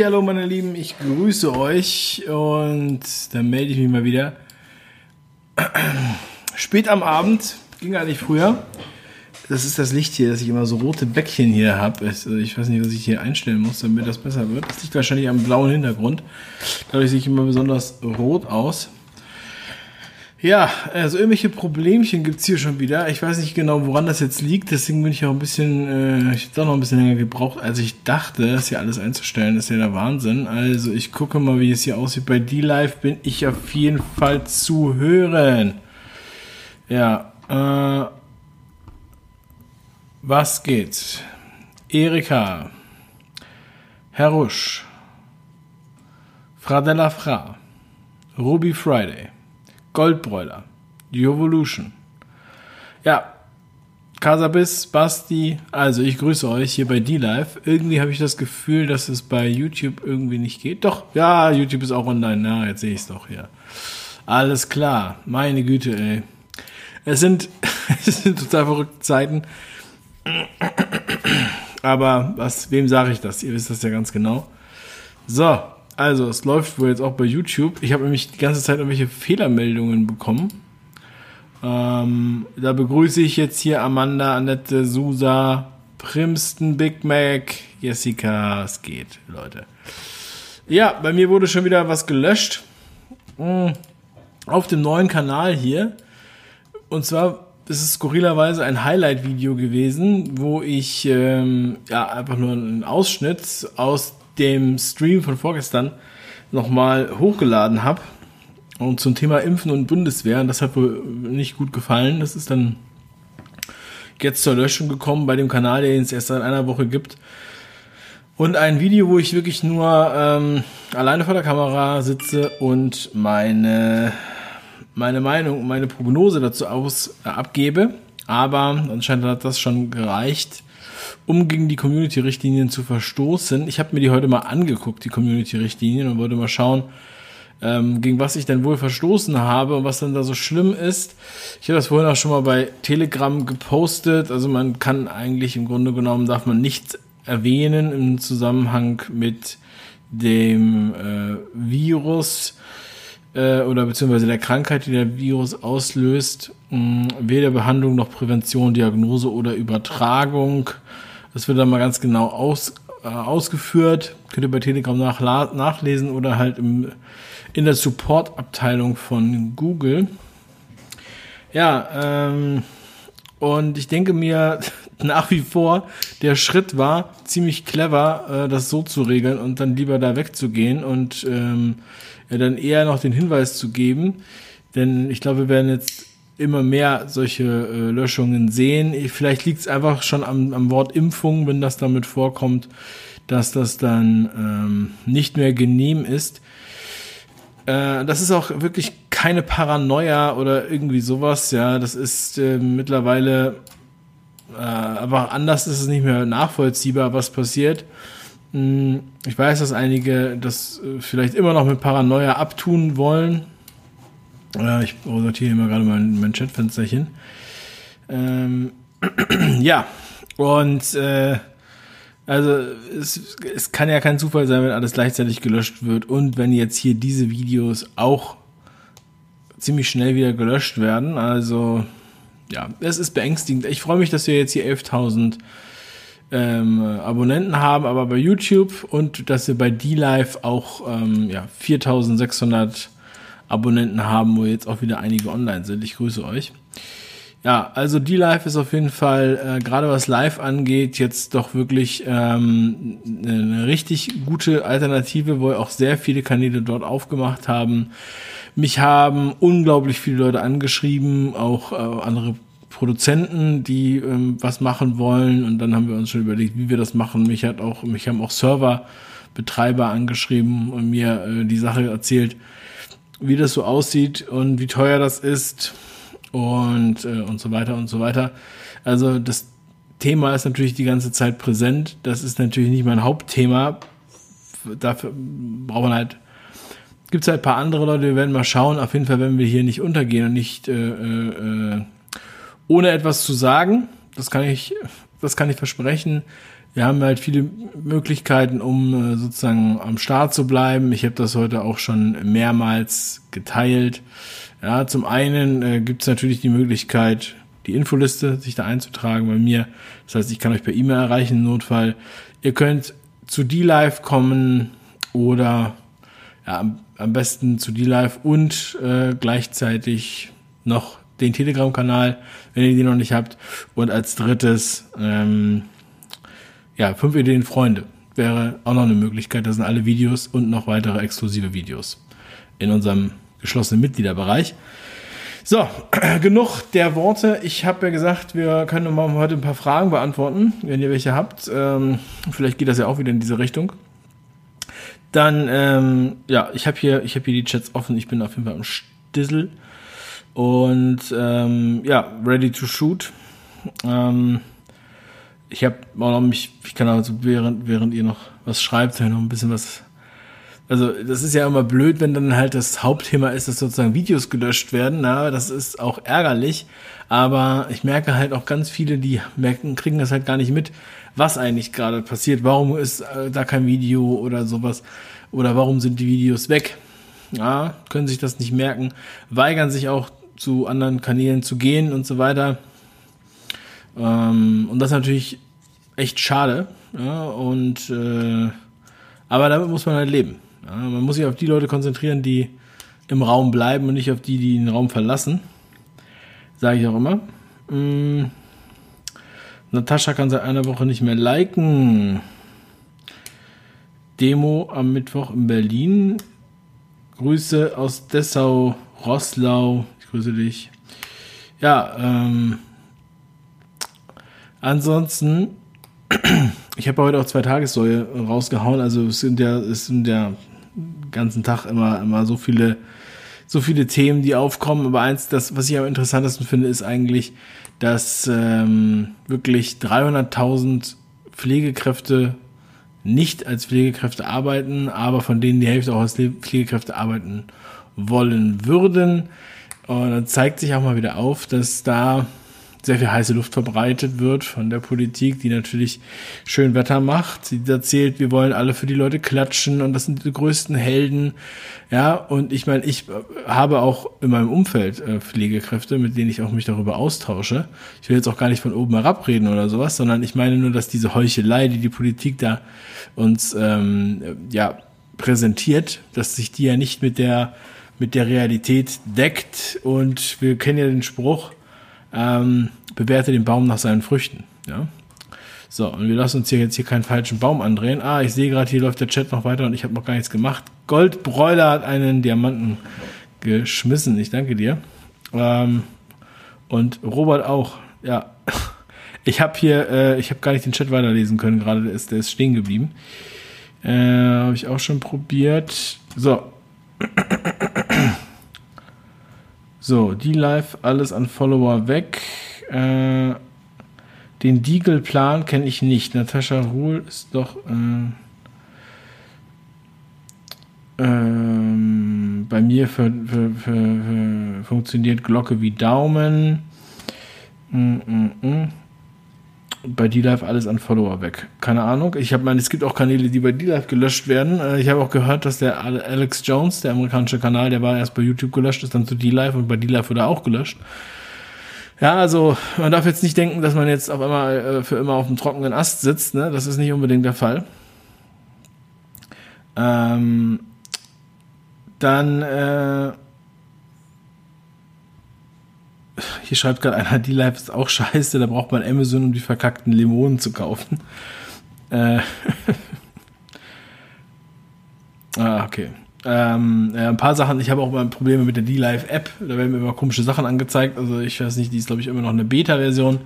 Hallo meine Lieben, ich grüße euch und dann melde ich mich mal wieder. Spät am Abend, ging eigentlich früher. Das ist das Licht hier, dass ich immer so rote Bäckchen hier habe. Also ich weiß nicht, was ich hier einstellen muss, damit das besser wird. Das liegt wahrscheinlich am blauen Hintergrund. Dadurch sehe ich immer besonders rot aus. Ja, also irgendwelche Problemchen gibt's hier schon wieder. Ich weiß nicht genau, woran das jetzt liegt. Deswegen bin ich auch ein bisschen, äh, ich habe doch noch ein bisschen länger gebraucht, als ich dachte, das hier alles einzustellen. Das ist ja der Wahnsinn. Also ich gucke mal, wie es hier aussieht. Bei D-Live bin ich auf jeden Fall zu hören. Ja, äh, was geht? Erika, Herr Rusch, Fradella Fra, Ruby Friday. Goldbräuler, Evolution. Ja, Casabis, Basti, also ich grüße euch hier bei D-Live. Irgendwie habe ich das Gefühl, dass es bei YouTube irgendwie nicht geht. Doch, ja, YouTube ist auch online. Na, jetzt sehe ich es doch hier. Alles klar, meine Güte, ey. Es sind, es sind total verrückte Zeiten. Aber was, wem sage ich das? Ihr wisst das ja ganz genau. So, also, es läuft wohl jetzt auch bei YouTube. Ich habe nämlich die ganze Zeit irgendwelche Fehlermeldungen bekommen. Ähm, da begrüße ich jetzt hier Amanda, Annette, Susa, Primston, Big Mac, Jessica. Es geht, Leute. Ja, bei mir wurde schon wieder was gelöscht. Hm, auf dem neuen Kanal hier. Und zwar ist es skurrilerweise ein Highlight-Video gewesen, wo ich ähm, ja einfach nur einen Ausschnitt aus dem Stream von vorgestern nochmal hochgeladen habe. Und zum Thema Impfen und Bundeswehr, das hat wohl nicht gut gefallen. Das ist dann jetzt zur Löschung gekommen bei dem Kanal, den es erst seit einer Woche gibt. Und ein Video, wo ich wirklich nur ähm, alleine vor der Kamera sitze und meine, meine Meinung, meine Prognose dazu aus, äh, abgebe. Aber anscheinend hat das schon gereicht, um gegen die Community-Richtlinien zu verstoßen. Ich habe mir die heute mal angeguckt, die Community-Richtlinien, und wollte mal schauen, ähm, gegen was ich denn wohl verstoßen habe und was dann da so schlimm ist. Ich habe das vorhin auch schon mal bei Telegram gepostet. Also man kann eigentlich im Grunde genommen, darf man nichts erwähnen im Zusammenhang mit dem äh, Virus äh, oder beziehungsweise der Krankheit, die der Virus auslöst, weder Behandlung noch Prävention, Diagnose oder Übertragung. Das wird dann mal ganz genau aus, äh, ausgeführt. Könnt ihr bei Telegram nach, nachlesen oder halt im, in der Support-Abteilung von Google. Ja, ähm, und ich denke mir nach wie vor, der Schritt war ziemlich clever, äh, das so zu regeln und dann lieber da wegzugehen und ähm, ja, dann eher noch den Hinweis zu geben. Denn ich glaube, wir werden jetzt immer mehr solche äh, Löschungen sehen. Vielleicht liegt es einfach schon am, am, Wort Impfung, wenn das damit vorkommt, dass das dann ähm, nicht mehr genehm ist. Äh, das ist auch wirklich keine Paranoia oder irgendwie sowas. Ja, das ist äh, mittlerweile aber anders ist es nicht mehr nachvollziehbar, was passiert. Hm, ich weiß, dass einige das äh, vielleicht immer noch mit Paranoia abtun wollen äh, ich sortiere immer gerade mein, mein Chatfensterchen. Ähm, ja, und äh, also es, es kann ja kein Zufall sein, wenn alles gleichzeitig gelöscht wird und wenn jetzt hier diese Videos auch ziemlich schnell wieder gelöscht werden. Also ja, es ist beängstigend. Ich freue mich, dass wir jetzt hier 11.000 ähm, Abonnenten haben, aber bei YouTube und dass wir bei D-Live auch ähm, ja, 4.600 Abonnenten haben, wo jetzt auch wieder einige online sind. Ich grüße euch. Ja, also die Live ist auf jeden Fall, äh, gerade was Live angeht, jetzt doch wirklich ähm, eine richtig gute Alternative, wo auch sehr viele Kanäle dort aufgemacht haben. Mich haben unglaublich viele Leute angeschrieben, auch äh, andere Produzenten, die ähm, was machen wollen. Und dann haben wir uns schon überlegt, wie wir das machen. Mich hat auch, mich haben auch Serverbetreiber angeschrieben und mir äh, die Sache erzählt wie das so aussieht und wie teuer das ist und, äh, und so weiter und so weiter. Also das Thema ist natürlich die ganze Zeit präsent. Das ist natürlich nicht mein Hauptthema. Dafür braucht man halt, gibt es halt ein paar andere Leute, wir werden mal schauen. Auf jeden Fall werden wir hier nicht untergehen und nicht äh, äh, ohne etwas zu sagen. Das kann ich, das kann ich versprechen wir haben halt viele Möglichkeiten, um äh, sozusagen am Start zu bleiben. Ich habe das heute auch schon mehrmals geteilt. Ja, zum einen äh, gibt es natürlich die Möglichkeit, die Infoliste sich da einzutragen bei mir. Das heißt, ich kann euch per E-Mail erreichen im Notfall. Ihr könnt zu D-Live kommen oder ja, am, am besten zu D-Live und äh, gleichzeitig noch den Telegram-Kanal, wenn ihr den noch nicht habt. Und als drittes, ähm, ja, fünf Ideen Freunde wäre auch noch eine Möglichkeit. Das sind alle Videos und noch weitere exklusive Videos in unserem geschlossenen Mitgliederbereich. So, genug der Worte. Ich habe ja gesagt, wir können mal heute ein paar Fragen beantworten, wenn ihr welche habt. Ähm, vielleicht geht das ja auch wieder in diese Richtung. Dann, ähm, ja, ich habe hier, habe hier die Chats offen. Ich bin auf jeden Fall am Stissel und ähm, ja, ready to shoot. Ähm, ich habe auch noch mich, ich kann also während während ihr noch was schreibt, noch ein bisschen was also das ist ja immer blöd, wenn dann halt das Hauptthema ist, dass sozusagen Videos gelöscht werden. Na, das ist auch ärgerlich. Aber ich merke halt auch ganz viele, die merken, kriegen das halt gar nicht mit, was eigentlich gerade passiert. Warum ist äh, da kein Video oder sowas? Oder warum sind die Videos weg? Ja, können sich das nicht merken, weigern sich auch zu anderen Kanälen zu gehen und so weiter. Ähm, und das ist natürlich echt schade. Ja, und äh, aber damit muss man halt leben. Ja, man muss sich auf die Leute konzentrieren, die im Raum bleiben und nicht auf die, die den Raum verlassen. Sage ich auch immer. Hm. Natascha kann seit einer Woche nicht mehr liken. Demo am Mittwoch in Berlin. Grüße aus Dessau, Rosslau. Ich grüße dich. Ja, ähm, ansonsten ich habe heute auch zwei Tagessäue rausgehauen. Also es sind ja, es sind ja ganzen Tag immer, immer so viele, so viele Themen, die aufkommen. Aber eins, das, was ich am interessantesten finde, ist eigentlich, dass ähm, wirklich 300.000 Pflegekräfte nicht als Pflegekräfte arbeiten, aber von denen die Hälfte auch als Pflegekräfte arbeiten wollen würden. Und dann zeigt sich auch mal wieder auf, dass da sehr viel heiße Luft verbreitet wird von der Politik, die natürlich schön Wetter macht. Sie erzählt, wir wollen alle für die Leute klatschen und das sind die größten Helden. Ja, und ich meine, ich habe auch in meinem Umfeld äh, Pflegekräfte, mit denen ich auch mich darüber austausche. Ich will jetzt auch gar nicht von oben herab reden oder sowas, sondern ich meine nur, dass diese Heuchelei, die die Politik da uns ähm, ja präsentiert, dass sich die ja nicht mit der mit der Realität deckt und wir kennen ja den Spruch, ähm, bewerte den Baum nach seinen Früchten. Ja? So, und wir lassen uns hier jetzt hier keinen falschen Baum andrehen. Ah, ich sehe gerade, hier läuft der Chat noch weiter und ich habe noch gar nichts gemacht. Goldbräuler hat einen Diamanten geschmissen. Ich danke dir. Ähm, und Robert auch. Ja, ich habe hier, äh, ich habe gar nicht den Chat weiterlesen können gerade. Der ist, der ist stehen geblieben. Äh, habe ich auch schon probiert. So. So, die Live, alles an Follower weg. Äh, den Deagle-Plan kenne ich nicht. Natascha Ruhl ist doch. Äh, ähm, bei mir für, für, für, funktioniert Glocke wie Daumen. Mm, mm, mm bei D-Live alles an Follower weg. Keine Ahnung. Ich habe meine, es gibt auch Kanäle, die bei D-Live gelöscht werden. Äh, ich habe auch gehört, dass der Alex Jones, der amerikanische Kanal, der war erst bei YouTube gelöscht, ist dann zu D-Live und bei D-Live wurde er auch gelöscht. Ja, also man darf jetzt nicht denken, dass man jetzt auf einmal äh, für immer auf dem trockenen Ast sitzt. Ne? Das ist nicht unbedingt der Fall. Ähm, dann äh, hier schreibt gerade einer, die Life ist auch scheiße, da braucht man Amazon, um die verkackten Limonen zu kaufen. Äh ah, okay. Ähm, äh, ein paar Sachen, ich habe auch mal Probleme mit der D-Live-App, da werden mir immer komische Sachen angezeigt. Also ich weiß nicht, die ist glaube ich immer noch eine Beta-Version.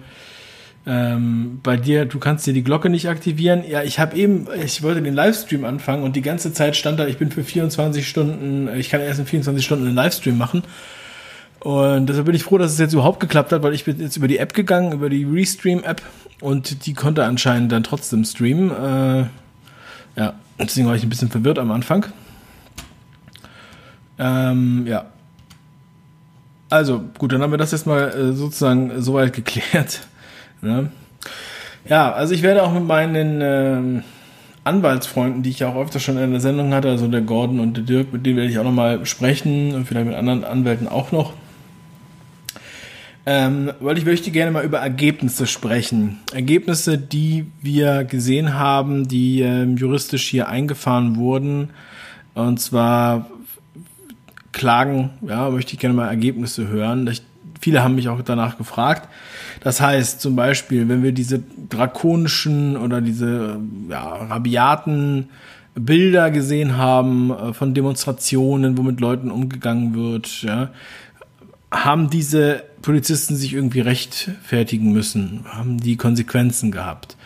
Ähm, bei dir, du kannst dir die Glocke nicht aktivieren. Ja, ich habe eben, ich wollte den Livestream anfangen und die ganze Zeit stand da, ich bin für 24 Stunden, ich kann erst in 24 Stunden einen Livestream machen. Und deshalb bin ich froh, dass es jetzt überhaupt geklappt hat, weil ich bin jetzt über die App gegangen, über die Restream-App und die konnte anscheinend dann trotzdem streamen. Äh, ja, deswegen war ich ein bisschen verwirrt am Anfang. Ähm, ja. Also, gut, dann haben wir das jetzt mal äh, sozusagen soweit geklärt. Ne? Ja, also ich werde auch mit meinen ähm, Anwaltsfreunden, die ich ja auch öfter schon in der Sendung hatte, also der Gordon und der Dirk, mit denen werde ich auch nochmal sprechen und vielleicht mit anderen Anwälten auch noch. Ähm, weil ich möchte gerne mal über Ergebnisse sprechen. Ergebnisse, die wir gesehen haben, die ähm, juristisch hier eingefahren wurden. Und zwar Klagen, ja, möchte ich gerne mal Ergebnisse hören. Ich, viele haben mich auch danach gefragt. Das heißt zum Beispiel, wenn wir diese drakonischen oder diese ja, rabiaten Bilder gesehen haben äh, von Demonstrationen, wo mit Leuten umgegangen wird, ja, haben diese Polizisten sich irgendwie rechtfertigen müssen, haben die Konsequenzen gehabt.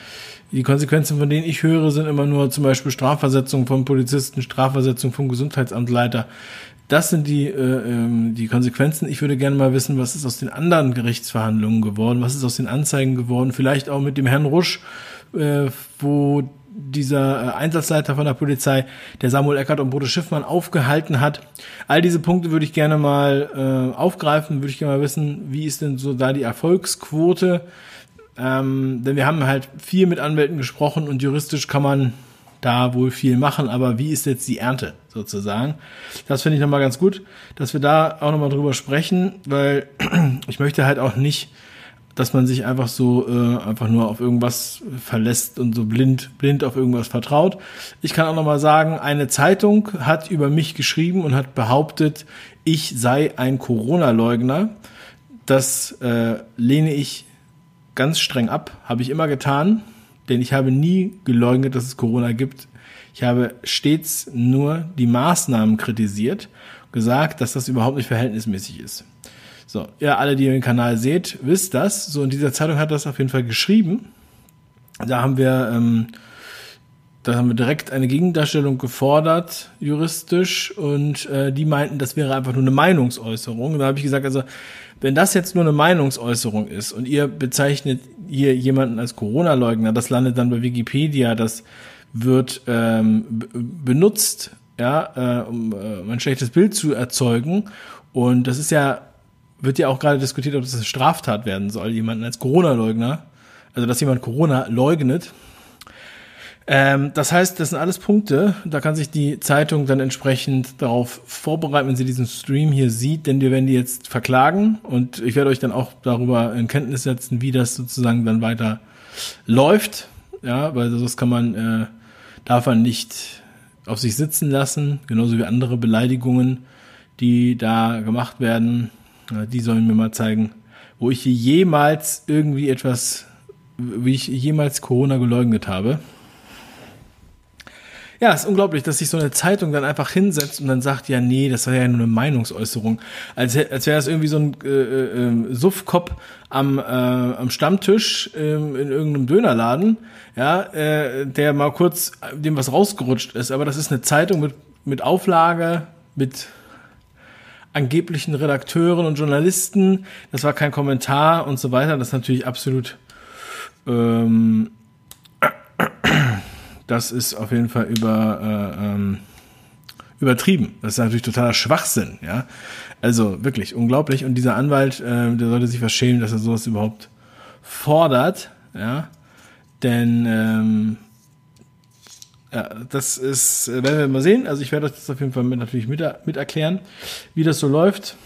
Die Konsequenzen, von denen ich höre, sind immer nur zum Beispiel Strafversetzung von Polizisten, Strafversetzung vom Gesundheitsamtleiter. Das sind die, äh, ähm, die Konsequenzen. Ich würde gerne mal wissen, was ist aus den anderen Gerichtsverhandlungen geworden, was ist aus den Anzeigen geworden, vielleicht auch mit dem Herrn Rusch, äh, wo dieser äh, Einsatzleiter von der Polizei, der Samuel Eckert und Bodo Schiffmann aufgehalten hat. All diese Punkte würde ich gerne mal äh, aufgreifen, würde ich gerne mal wissen, wie ist denn so da die Erfolgsquote? Ähm, denn wir haben halt viel mit Anwälten gesprochen und juristisch kann man da wohl viel machen, aber wie ist jetzt die Ernte sozusagen? Das finde ich nochmal ganz gut, dass wir da auch nochmal drüber sprechen, weil ich möchte halt auch nicht, dass man sich einfach so äh, einfach nur auf irgendwas verlässt und so blind blind auf irgendwas vertraut. Ich kann auch nochmal sagen, eine Zeitung hat über mich geschrieben und hat behauptet, ich sei ein Corona-Leugner. Das äh, lehne ich ganz streng ab, habe ich immer getan denn ich habe nie geleugnet, dass es Corona gibt. Ich habe stets nur die Maßnahmen kritisiert, gesagt, dass das überhaupt nicht verhältnismäßig ist. So, ja, alle, die den Kanal seht, wisst das. So, in dieser Zeitung hat das auf jeden Fall geschrieben. Da haben wir, ähm, da haben wir direkt eine Gegendarstellung gefordert, juristisch, und äh, die meinten, das wäre einfach nur eine Meinungsäußerung. da habe ich gesagt, also wenn das jetzt nur eine Meinungsäußerung ist und ihr bezeichnet hier jemanden als Corona-Leugner, das landet dann bei Wikipedia, das wird ähm, benutzt, ja, äh, um äh, ein schlechtes Bild zu erzeugen. Und das ist ja, wird ja auch gerade diskutiert, ob das eine Straftat werden soll, jemanden als Corona-Leugner, also dass jemand Corona leugnet, ähm, das heißt, das sind alles Punkte, da kann sich die Zeitung dann entsprechend darauf vorbereiten, wenn sie diesen Stream hier sieht, denn wir werden die jetzt verklagen und ich werde euch dann auch darüber in Kenntnis setzen, wie das sozusagen dann weiter läuft. Ja, weil das kann man, äh, darf man nicht auf sich sitzen lassen, genauso wie andere Beleidigungen, die da gemacht werden. Ja, die sollen mir mal zeigen, wo ich jemals irgendwie etwas, wie ich jemals Corona geleugnet habe. Ja, ist unglaublich, dass sich so eine Zeitung dann einfach hinsetzt und dann sagt, ja, nee, das war ja nur eine Meinungsäußerung. Als, als wäre das irgendwie so ein äh, äh, Suffkopf am, äh, am Stammtisch äh, in irgendeinem Dönerladen, ja, äh, der mal kurz dem was rausgerutscht ist. Aber das ist eine Zeitung mit, mit Auflage, mit angeblichen Redakteuren und Journalisten. Das war kein Kommentar und so weiter. Das ist natürlich absolut ähm, das ist auf jeden Fall über, äh, ähm, übertrieben. Das ist natürlich totaler Schwachsinn, ja. Also wirklich unglaublich. Und dieser Anwalt, äh, der sollte sich was schämen, dass er sowas überhaupt fordert, ja. Denn ähm, ja, das ist, äh, werden wir mal sehen. Also ich werde euch das auf jeden Fall mit, natürlich mit, mit erklären, wie das so läuft.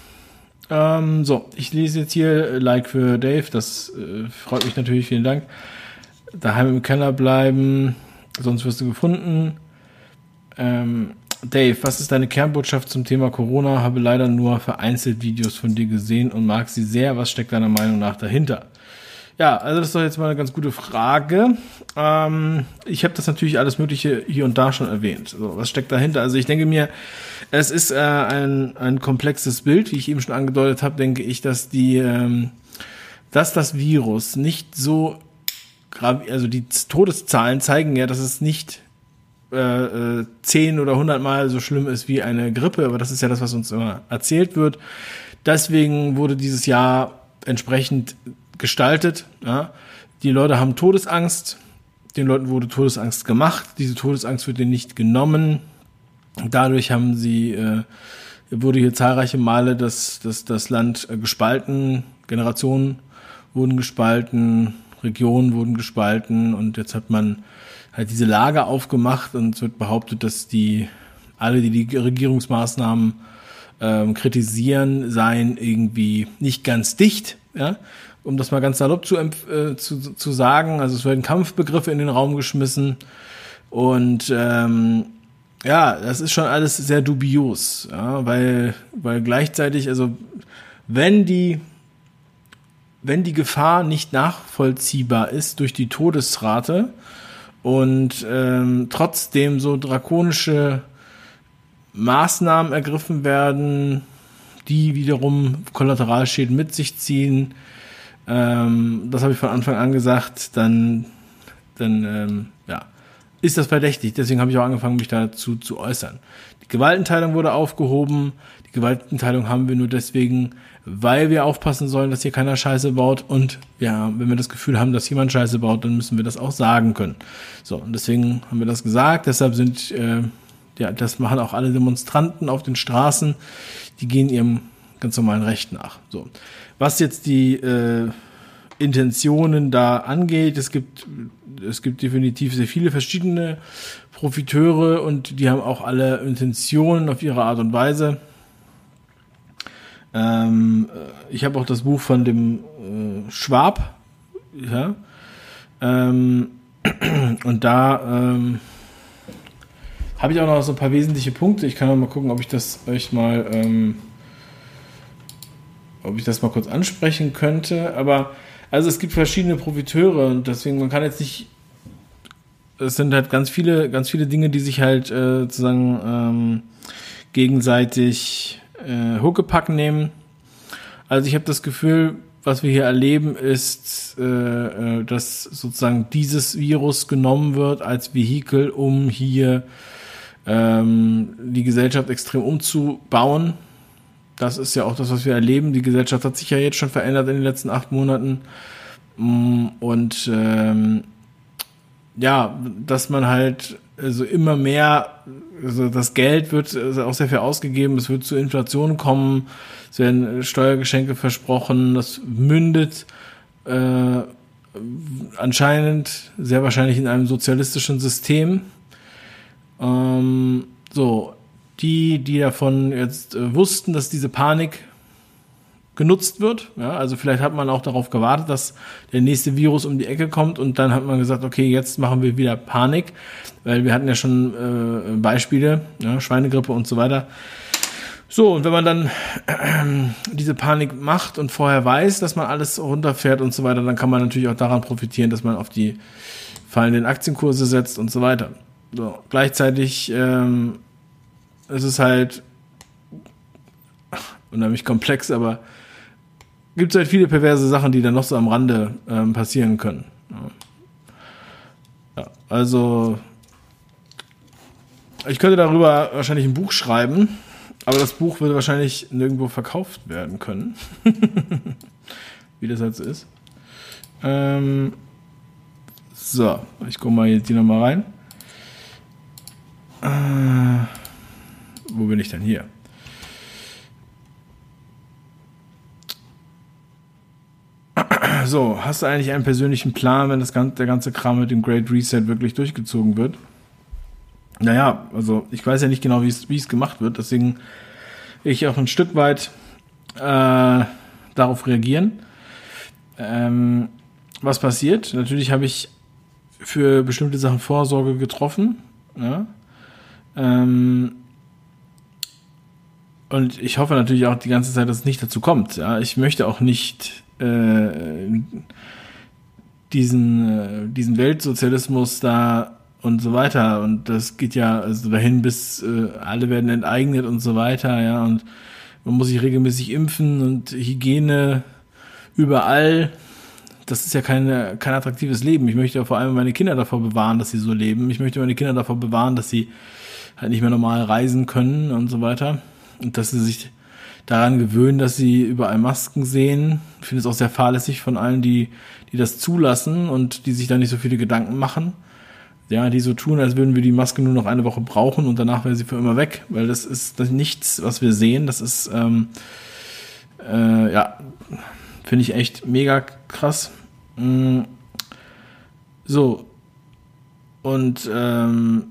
Ähm, so, ich lese jetzt hier Like für Dave, das äh, freut mich natürlich, vielen Dank. Daheim im Keller bleiben, sonst wirst du gefunden. Ähm, Dave, was ist deine Kernbotschaft zum Thema Corona? Habe leider nur vereinzelt Videos von dir gesehen und mag sie sehr. Was steckt deiner Meinung nach dahinter? Ja, also das ist doch jetzt mal eine ganz gute Frage. Ähm, ich habe das natürlich alles Mögliche hier und da schon erwähnt. So, was steckt dahinter? Also ich denke mir, es ist äh, ein, ein komplexes Bild, wie ich eben schon angedeutet habe, denke ich, dass die, ähm, dass das Virus nicht so also die Todeszahlen zeigen ja, dass es nicht äh, äh, zehn oder hundertmal so schlimm ist wie eine Grippe, aber das ist ja das, was uns immer erzählt wird. Deswegen wurde dieses Jahr entsprechend gestaltet. Ja. Die Leute haben Todesangst, den Leuten wurde Todesangst gemacht, diese Todesangst wird ihnen nicht genommen. Dadurch haben sie, äh, wurde hier zahlreiche Male das, das, das Land äh, gespalten, Generationen wurden gespalten, Regionen wurden gespalten und jetzt hat man halt diese Lager aufgemacht und es wird behauptet, dass die alle, die die Regierungsmaßnahmen ähm, kritisieren, seien irgendwie nicht ganz dicht, ja, um das mal ganz salopp zu, äh, zu, zu sagen. Also es werden Kampfbegriffe in den Raum geschmissen und ähm, ja, das ist schon alles sehr dubios, ja, weil, weil gleichzeitig, also wenn die, wenn die Gefahr nicht nachvollziehbar ist durch die Todesrate und ähm, trotzdem so drakonische Maßnahmen ergriffen werden, die wiederum Kollateralschäden mit sich ziehen, ähm, das habe ich von Anfang an gesagt, dann, dann ähm, ja, ist das verdächtig. Deswegen habe ich auch angefangen, mich dazu zu äußern. Die Gewaltenteilung wurde aufgehoben. Die Gewaltenteilung haben wir nur deswegen, weil wir aufpassen sollen, dass hier keiner Scheiße baut. Und ja, wenn wir das Gefühl haben, dass jemand Scheiße baut, dann müssen wir das auch sagen können. So, und deswegen haben wir das gesagt. Deshalb sind, äh, ja, das machen auch alle Demonstranten auf den Straßen. Die gehen ihrem ganz normalen Recht nach. So, was jetzt die äh, Intentionen da angeht, es gibt es gibt definitiv sehr viele verschiedene Profiteure und die haben auch alle Intentionen auf ihre Art und Weise. Ähm, ich habe auch das Buch von dem äh, Schwab, ja, ähm, und da ähm, habe ich auch noch so ein paar wesentliche Punkte. Ich kann auch mal gucken, ob ich das euch mal, ähm, ob ich das mal kurz ansprechen könnte. Aber also es gibt verschiedene Profiteure und deswegen, man kann jetzt nicht, es sind halt ganz viele, ganz viele Dinge, die sich halt äh, sozusagen ähm, gegenseitig äh, Huckepack nehmen. Also ich habe das Gefühl, was wir hier erleben, ist, äh, äh, dass sozusagen dieses Virus genommen wird als Vehikel, um hier ähm, die Gesellschaft extrem umzubauen das ist ja auch das, was wir erleben. Die Gesellschaft hat sich ja jetzt schon verändert in den letzten acht Monaten. Mm, und ähm, ja, dass man halt also immer mehr, also das Geld wird also auch sehr viel ausgegeben, es wird zu Inflation kommen, es werden Steuergeschenke versprochen, das mündet äh, anscheinend sehr wahrscheinlich in einem sozialistischen System. Ähm, so, die, die davon jetzt äh, wussten, dass diese Panik genutzt wird. Ja, also vielleicht hat man auch darauf gewartet, dass der nächste Virus um die Ecke kommt und dann hat man gesagt, okay, jetzt machen wir wieder Panik, weil wir hatten ja schon äh, Beispiele, ja, Schweinegrippe und so weiter. So, und wenn man dann äh, diese Panik macht und vorher weiß, dass man alles runterfährt und so weiter, dann kann man natürlich auch daran profitieren, dass man auf die fallenden Aktienkurse setzt und so weiter. So, gleichzeitig ähm, es ist halt unheimlich komplex, aber gibt es halt viele perverse Sachen, die dann noch so am Rande ähm, passieren können. Ja, also ich könnte darüber wahrscheinlich ein Buch schreiben, aber das Buch würde wahrscheinlich nirgendwo verkauft werden können. Wie das halt so ist. Ähm, so, ich gucke mal jetzt hier nochmal rein. Äh, wo bin ich denn hier? So, hast du eigentlich einen persönlichen Plan, wenn das ganze, der ganze Kram mit dem Great Reset wirklich durchgezogen wird? Naja, also ich weiß ja nicht genau, wie es gemacht wird, deswegen will ich auch ein Stück weit äh, darauf reagieren. Ähm, was passiert? Natürlich habe ich für bestimmte Sachen Vorsorge getroffen. Ja? Ähm, und ich hoffe natürlich auch die ganze Zeit, dass es nicht dazu kommt. Ja, ich möchte auch nicht äh, diesen, äh, diesen Weltsozialismus da und so weiter. Und das geht ja also dahin, bis äh, alle werden enteignet und so weiter, ja. Und man muss sich regelmäßig impfen und Hygiene überall. Das ist ja keine, kein attraktives Leben. Ich möchte ja vor allem meine Kinder davor bewahren, dass sie so leben. Ich möchte meine Kinder davor bewahren, dass sie halt nicht mehr normal reisen können und so weiter und dass sie sich daran gewöhnen, dass sie überall Masken sehen. Ich finde es auch sehr fahrlässig von allen, die, die das zulassen und die sich da nicht so viele Gedanken machen. Ja, die so tun, als würden wir die Maske nur noch eine Woche brauchen und danach wäre sie für immer weg, weil das ist das nichts, was wir sehen. Das ist, ähm, äh, ja, finde ich echt mega krass. Mm, So. Und ähm,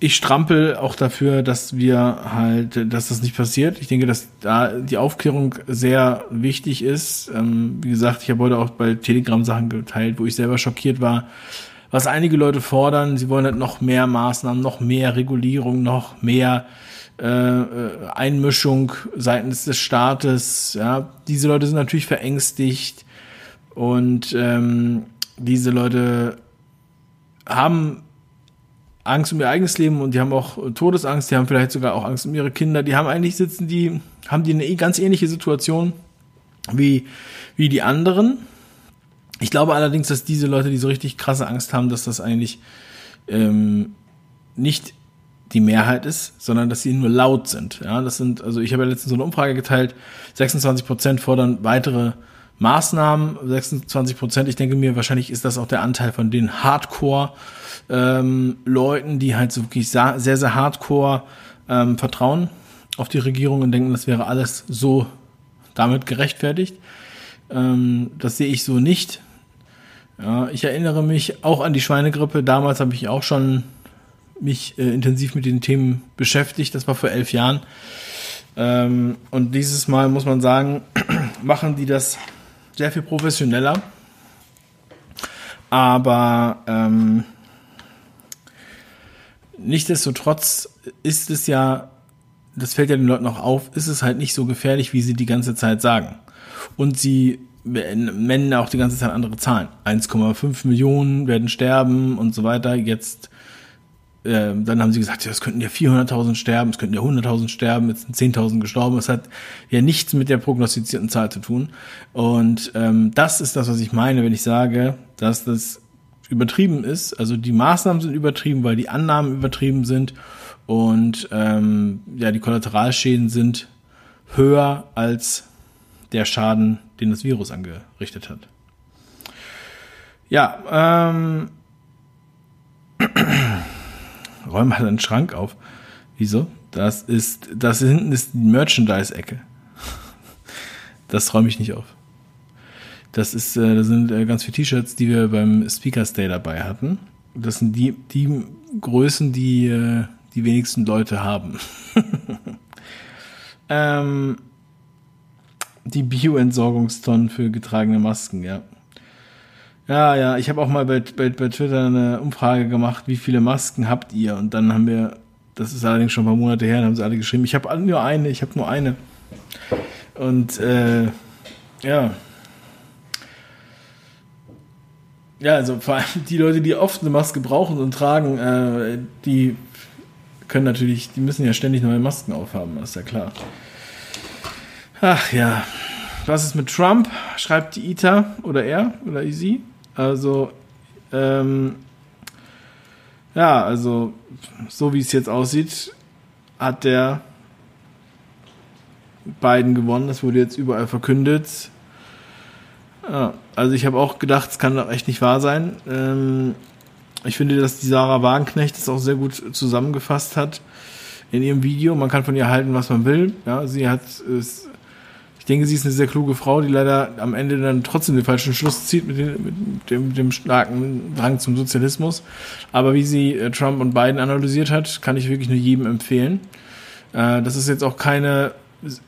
ich strampel auch dafür, dass wir halt, dass das nicht passiert. Ich denke, dass da die Aufklärung sehr wichtig ist. Ähm, wie gesagt, ich habe heute auch bei Telegram Sachen geteilt, wo ich selber schockiert war, was einige Leute fordern. Sie wollen halt noch mehr Maßnahmen, noch mehr Regulierung, noch mehr äh, äh Einmischung seitens des Staates. Ja, diese Leute sind natürlich verängstigt und ähm, diese Leute haben Angst um ihr eigenes Leben und die haben auch Todesangst, die haben vielleicht sogar auch Angst um ihre Kinder. Die haben eigentlich sitzen die, haben die eine ganz ähnliche Situation wie, wie die anderen. Ich glaube allerdings, dass diese Leute, die so richtig krasse Angst haben, dass das eigentlich ähm, nicht die Mehrheit ist, sondern dass sie nur laut sind. Ja, das sind, also ich habe ja letztens so eine Umfrage geteilt, 26 Prozent fordern weitere Maßnahmen, 26 Prozent. Ich denke mir, wahrscheinlich ist das auch der Anteil von den Hardcore ähm, Leuten, die halt so wirklich sehr, sehr hardcore ähm, vertrauen auf die Regierung und denken, das wäre alles so damit gerechtfertigt. Ähm, das sehe ich so nicht. Ja, ich erinnere mich auch an die Schweinegrippe. Damals habe ich auch schon mich äh, intensiv mit den Themen beschäftigt. Das war vor elf Jahren. Ähm, und dieses Mal muss man sagen, machen die das sehr viel professioneller. Aber ähm, Nichtsdestotrotz ist es ja, das fällt ja den Leuten auch auf, ist es halt nicht so gefährlich, wie sie die ganze Zeit sagen. Und sie nennen auch die ganze Zeit andere Zahlen. 1,5 Millionen werden sterben und so weiter. Jetzt, äh, dann haben sie gesagt, ja, es könnten ja 400.000 sterben, es könnten ja 100.000 sterben, jetzt sind 10.000 gestorben. Es hat ja nichts mit der prognostizierten Zahl zu tun. Und ähm, das ist das, was ich meine, wenn ich sage, dass das übertrieben ist. Also die Maßnahmen sind übertrieben, weil die Annahmen übertrieben sind und ähm, ja, die Kollateralschäden sind höher als der Schaden, den das Virus angerichtet hat. Ja, ähm, räume halt einen Schrank auf. Wieso? Das ist, das hinten ist die Merchandise-Ecke. Das räume ich nicht auf. Das ist, äh, das sind äh, ganz viele T-Shirts, die wir beim Speakers Day dabei hatten. Das sind die, die Größen, die äh, die wenigsten Leute haben. ähm, die Bio-Entsorgungstonnen für getragene Masken, ja. Ja, ja, ich habe auch mal bei, bei, bei Twitter eine Umfrage gemacht, wie viele Masken habt ihr? Und dann haben wir, das ist allerdings schon ein paar Monate her, dann haben sie alle geschrieben, ich habe nur eine, ich habe nur eine. Und äh, ja, Ja, also vor allem die Leute, die oft eine Maske brauchen und tragen, äh, die können natürlich, die müssen ja ständig neue Masken aufhaben, ist ja klar. Ach ja. Was ist mit Trump? Schreibt die ITA oder er oder sie? Also, ähm, ja, also, so wie es jetzt aussieht, hat der Biden gewonnen. Das wurde jetzt überall verkündet. Ja, also ich habe auch gedacht, es kann doch echt nicht wahr sein. Ähm, ich finde, dass die Sarah Wagenknecht das auch sehr gut zusammengefasst hat in ihrem Video. Man kann von ihr halten, was man will. Ja, sie hat es, ich denke, sie ist eine sehr kluge Frau, die leider am Ende dann trotzdem den falschen Schluss zieht mit, den, mit dem, dem starken Drang zum Sozialismus. Aber wie sie äh, Trump und Biden analysiert hat, kann ich wirklich nur jedem empfehlen. Äh, das ist jetzt auch keine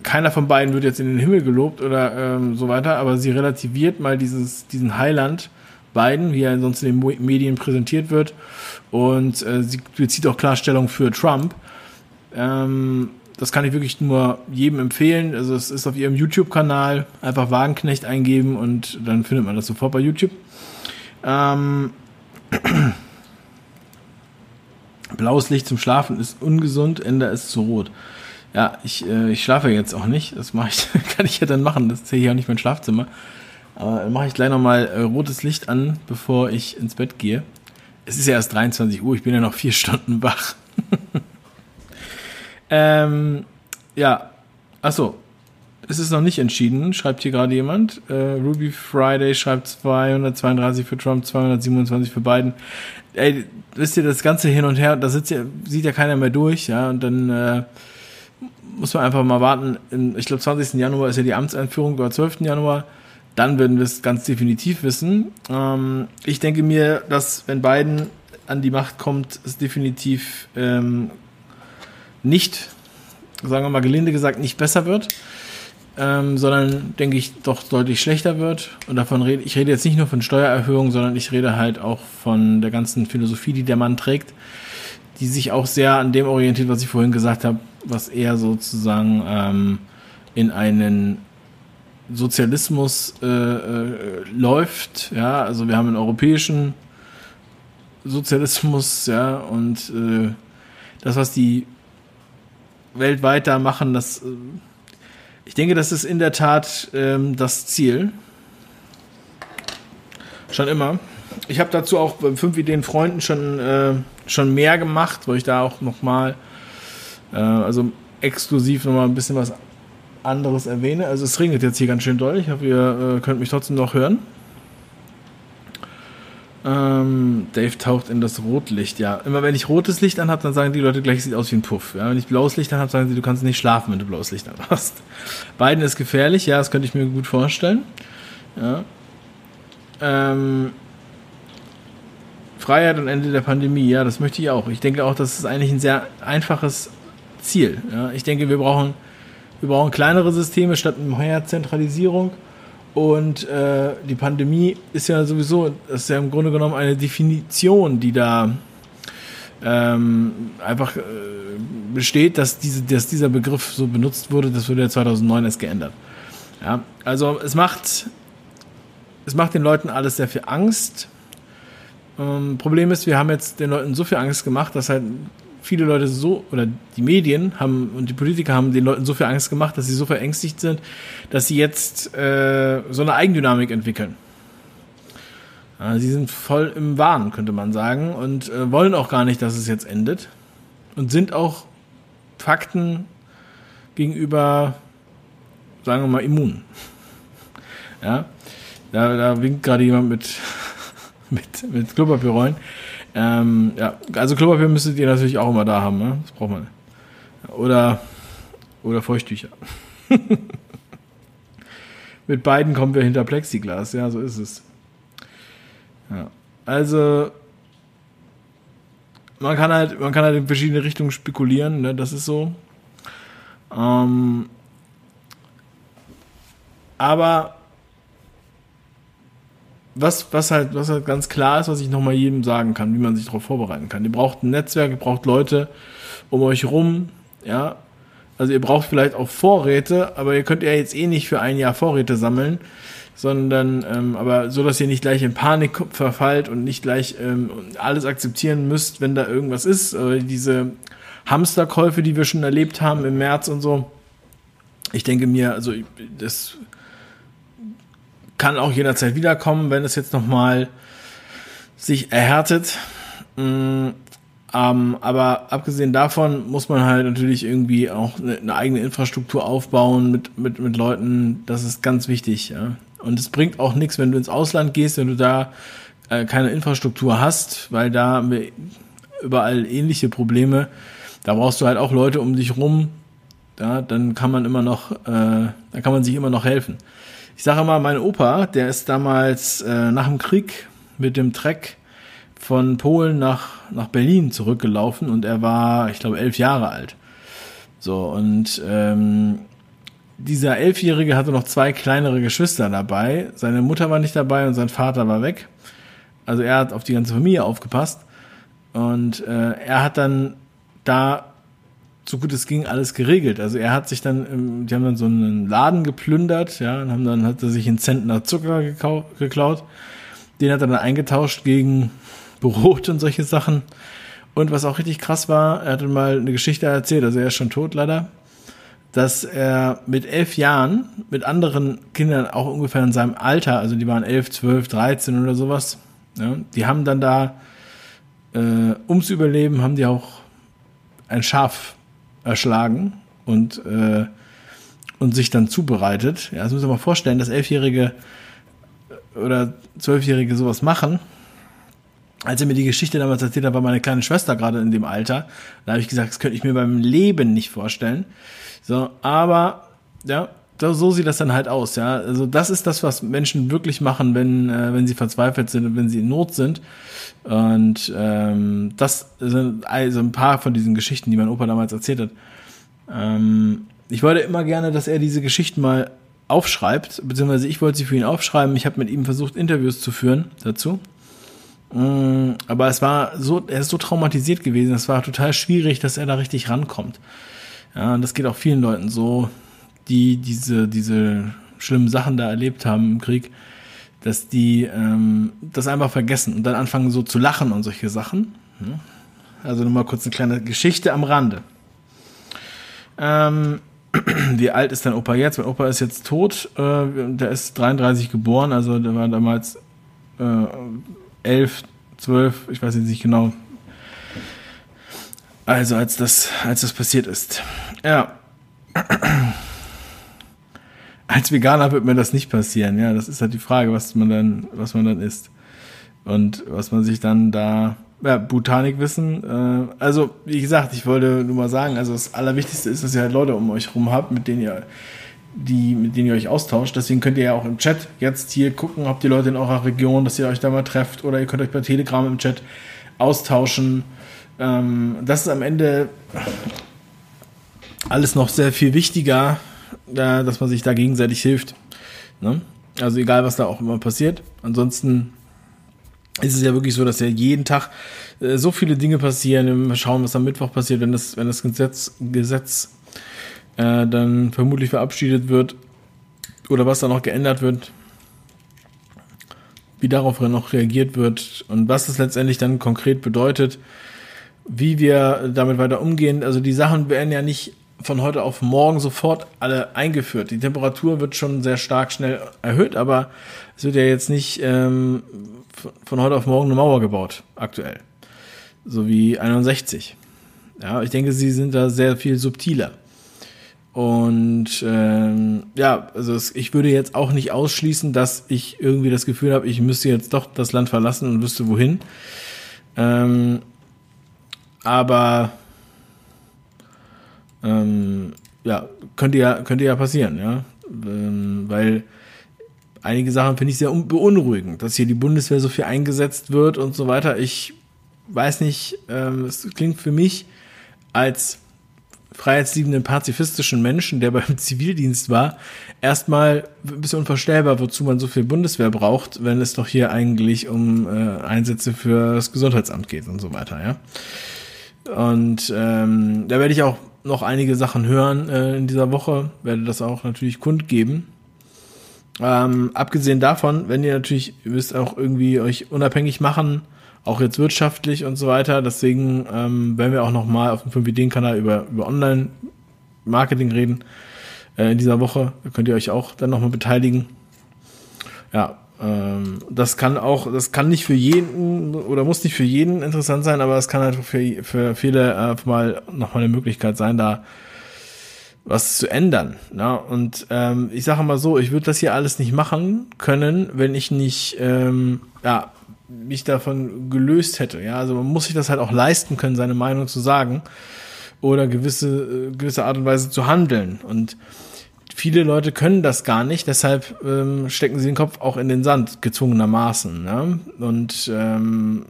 keiner von beiden wird jetzt in den Himmel gelobt oder ähm, so weiter, aber sie relativiert mal dieses, diesen Heiland Biden, wie er sonst in den Medien präsentiert wird. Und äh, sie bezieht auch Klarstellung für Trump. Ähm, das kann ich wirklich nur jedem empfehlen. Also es ist auf ihrem YouTube-Kanal. Einfach Wagenknecht eingeben und dann findet man das sofort bei YouTube. Ähm, Blaues Licht zum Schlafen ist ungesund, Ende ist zu rot. Ja, ich, äh, ich schlafe jetzt auch nicht. Das mache ich, kann ich ja dann machen. Das ja hier auch nicht mein Schlafzimmer. Aber dann mache ich gleich nochmal äh, rotes Licht an, bevor ich ins Bett gehe. Es ist ja erst 23 Uhr, ich bin ja noch vier Stunden wach. ähm, ja, achso. Es ist noch nicht entschieden, schreibt hier gerade jemand. Äh, Ruby Friday schreibt 232 für Trump, 227 für Biden. Ey, wisst ihr, das ganze hin und her, da sitzt ja, sieht ja keiner mehr durch, ja, und dann äh, muss man einfach mal warten. Ich glaube, 20. Januar ist ja die Amtseinführung oder 12. Januar. dann würden wir es ganz definitiv wissen. Ähm, ich denke mir, dass wenn Biden an die Macht kommt, es definitiv ähm, nicht, sagen wir mal gelinde gesagt, nicht besser wird, ähm, sondern denke ich doch deutlich schlechter wird. Und davon rede ich rede jetzt nicht nur von Steuererhöhungen, sondern ich rede halt auch von der ganzen Philosophie, die der Mann trägt, die sich auch sehr an dem orientiert, was ich vorhin gesagt habe, was eher sozusagen ähm, in einen Sozialismus äh, äh, läuft. Ja, also wir haben einen europäischen Sozialismus, ja, und äh, das, was die weltweit da machen, das, äh, ich denke, das ist in der Tat ähm, das Ziel. Schon immer. Ich habe dazu auch bei fünf Ideen Freunden schon, äh, schon mehr gemacht, wo ich da auch nochmal, äh, also exklusiv nochmal ein bisschen was anderes erwähne. Also es regnet jetzt hier ganz schön doll. Ich hoffe, ihr äh, könnt mich trotzdem noch hören. Ähm, Dave taucht in das Rotlicht, ja. Immer wenn ich rotes Licht anhabe, dann sagen die Leute gleich, es sieht aus wie ein Puff. Ja, wenn ich blaues Licht anhabe, sagen sie, du kannst nicht schlafen, wenn du blaues Licht anhast. Beiden ist gefährlich, ja, das könnte ich mir gut vorstellen. Ja. Ähm, Freiheit und Ende der Pandemie, ja, das möchte ich auch. Ich denke auch, das ist eigentlich ein sehr einfaches Ziel. Ja. Ich denke, wir brauchen wir brauchen kleinere Systeme statt mehr Zentralisierung. Und äh, die Pandemie ist ja sowieso, das ist ja im Grunde genommen eine Definition, die da ähm, einfach äh, besteht, dass, diese, dass dieser Begriff so benutzt wurde. Das wurde ja 2009 erst geändert. Ja, also es macht, es macht den Leuten alles sehr viel Angst. Ähm, Problem ist, wir haben jetzt den Leuten so viel Angst gemacht, dass halt viele Leute so, oder die Medien haben und die Politiker haben den Leuten so viel Angst gemacht, dass sie so verängstigt sind, dass sie jetzt äh, so eine Eigendynamik entwickeln. Ja, sie sind voll im Wahn, könnte man sagen, und äh, wollen auch gar nicht, dass es jetzt endet. Und sind auch Fakten gegenüber, sagen wir mal, immun. Ja, da, da winkt gerade jemand mit, mit, mit Klopapierrollen. Ähm, ja, also Klopapier müsstet ihr natürlich auch immer da haben, ne? Das braucht man. Oder, oder Feuchttücher. Mit beiden kommen wir hinter Plexiglas, ja, so ist es. Ja. Also, man kann halt, man kann halt in verschiedene Richtungen spekulieren, ne? Das ist so. Ähm, aber was, was halt, was halt ganz klar ist, was ich nochmal jedem sagen kann, wie man sich darauf vorbereiten kann. Ihr braucht ein Netzwerk, ihr braucht Leute um euch rum, ja. Also ihr braucht vielleicht auch Vorräte, aber ihr könnt ja jetzt eh nicht für ein Jahr Vorräte sammeln, sondern ähm, aber so, dass ihr nicht gleich in Panik verfallt und nicht gleich ähm, alles akzeptieren müsst, wenn da irgendwas ist. Äh, diese Hamsterkäufe, die wir schon erlebt haben im März und so. Ich denke mir, also das kann auch jederzeit wiederkommen, wenn es jetzt nochmal sich erhärtet. Mm, ähm, aber abgesehen davon muss man halt natürlich irgendwie auch eine, eine, eigene Infrastruktur aufbauen mit, mit, mit Leuten. Das ist ganz wichtig. Ja. Und es bringt auch nichts, wenn du ins Ausland gehst, wenn du da äh, keine Infrastruktur hast, weil da haben wir überall ähnliche Probleme. Da brauchst du halt auch Leute um dich rum. Ja, dann kann man immer noch, äh, dann kann man sich immer noch helfen. Ich sage mal, mein Opa, der ist damals äh, nach dem Krieg mit dem Treck von Polen nach, nach Berlin zurückgelaufen und er war, ich glaube, elf Jahre alt. So, und ähm, dieser Elfjährige hatte noch zwei kleinere Geschwister dabei. Seine Mutter war nicht dabei und sein Vater war weg. Also er hat auf die ganze Familie aufgepasst. Und äh, er hat dann da so gut es ging, alles geregelt. Also er hat sich dann, die haben dann so einen Laden geplündert, ja, und haben dann, hat er sich einen Zentner Zucker geklaut. Den hat er dann eingetauscht gegen Brot und solche Sachen. Und was auch richtig krass war, er hat dann mal eine Geschichte erzählt, also er ist schon tot leider, dass er mit elf Jahren mit anderen Kindern auch ungefähr in seinem Alter, also die waren elf, zwölf, dreizehn oder sowas, ja, die haben dann da, äh, ums Überleben, haben die auch ein Schaf erschlagen und, äh, und sich dann zubereitet. Ja, das muss man mal vorstellen, dass Elfjährige oder Zwölfjährige sowas machen. Als er mir die Geschichte damals erzählt hat, war meine kleine Schwester gerade in dem Alter. Da habe ich gesagt, das könnte ich mir beim Leben nicht vorstellen. So, aber ja, so sieht das dann halt aus, ja. Also das ist das, was Menschen wirklich machen, wenn, äh, wenn sie verzweifelt sind und wenn sie in Not sind. Und ähm, das sind also ein paar von diesen Geschichten, die mein Opa damals erzählt hat. Ähm, ich wollte immer gerne, dass er diese Geschichten mal aufschreibt, beziehungsweise ich wollte sie für ihn aufschreiben. Ich habe mit ihm versucht, Interviews zu führen dazu. Mm, aber es war so, er ist so traumatisiert gewesen, es war total schwierig, dass er da richtig rankommt. Ja, und das geht auch vielen Leuten so, die diese, diese schlimmen Sachen da erlebt haben im Krieg, dass die ähm, das einfach vergessen und dann anfangen so zu lachen und solche Sachen. Also nur mal kurz eine kleine Geschichte am Rande. Ähm, wie alt ist dein Opa jetzt? Mein Opa ist jetzt tot. Äh, der ist 33 geboren, also der war damals äh, 11, 12, ich weiß nicht genau. Also als das, als das passiert ist. Ja. Als Veganer wird mir das nicht passieren. Ja, das ist halt die Frage, was man dann, was man dann isst. Und was man sich dann da ja, Botanikwissen. Äh, also, wie gesagt, ich wollte nur mal sagen, also das Allerwichtigste ist, dass ihr halt Leute um euch herum habt, mit denen ihr die, mit denen ihr euch austauscht. Deswegen könnt ihr ja auch im Chat jetzt hier gucken, habt ihr Leute in eurer Region, dass ihr euch da mal trefft oder ihr könnt euch bei Telegram im Chat austauschen. Ähm, das ist am Ende alles noch sehr viel wichtiger, äh, dass man sich da gegenseitig hilft. Ne? Also egal, was da auch immer passiert. Ansonsten ist es ja wirklich so, dass ja jeden Tag äh, so viele Dinge passieren. Mal schauen, was am Mittwoch passiert, wenn das, wenn das Gesetz, Gesetz äh, dann vermutlich verabschiedet wird oder was da noch geändert wird, wie darauf noch reagiert wird und was es letztendlich dann konkret bedeutet, wie wir damit weiter umgehen. Also die Sachen werden ja nicht von heute auf morgen sofort alle eingeführt. Die Temperatur wird schon sehr stark schnell erhöht, aber es wird ja jetzt nicht ähm, von heute auf morgen eine Mauer gebaut, aktuell. So wie 61. Ja, ich denke, sie sind da sehr viel subtiler. Und ähm, ja, also es, ich würde jetzt auch nicht ausschließen, dass ich irgendwie das Gefühl habe, ich müsste jetzt doch das Land verlassen und wüsste wohin. Ähm, aber ähm, ja, könnte ja, könnte ja passieren, ja. Ähm, weil einige Sachen finde ich sehr beunruhigend, dass hier die Bundeswehr so viel eingesetzt wird und so weiter. Ich weiß nicht, ähm, es klingt für mich als freiheitsliebenden pazifistischen Menschen, der beim Zivildienst war, erstmal ein bisschen unvorstellbar, wozu man so viel Bundeswehr braucht, wenn es doch hier eigentlich um äh, Einsätze für das Gesundheitsamt geht und so weiter, ja. Und ähm, da werde ich auch noch einige Sachen hören äh, in dieser Woche, werde das auch natürlich kundgeben. Ähm, abgesehen davon, wenn ihr natürlich, ihr müsst auch irgendwie euch unabhängig machen, auch jetzt wirtschaftlich und so weiter. Deswegen ähm, werden wir auch noch mal auf dem 5 Ideen-Kanal über, über Online-Marketing reden äh, in dieser Woche. Da könnt ihr euch auch dann noch mal beteiligen. Ja, das kann auch, das kann nicht für jeden oder muss nicht für jeden interessant sein, aber es kann halt für, für viele äh, mal noch mal eine Möglichkeit sein, da was zu ändern. Ja? Und ähm, ich sage mal so, ich würde das hier alles nicht machen können, wenn ich nicht ähm, ja, mich davon gelöst hätte. Ja, also man muss sich das halt auch leisten können, seine Meinung zu sagen oder gewisse gewisse Art und Weise zu handeln. Und viele Leute können das gar nicht, deshalb ähm, stecken sie den Kopf auch in den Sand gezwungenermaßen. Ja? Und ähm,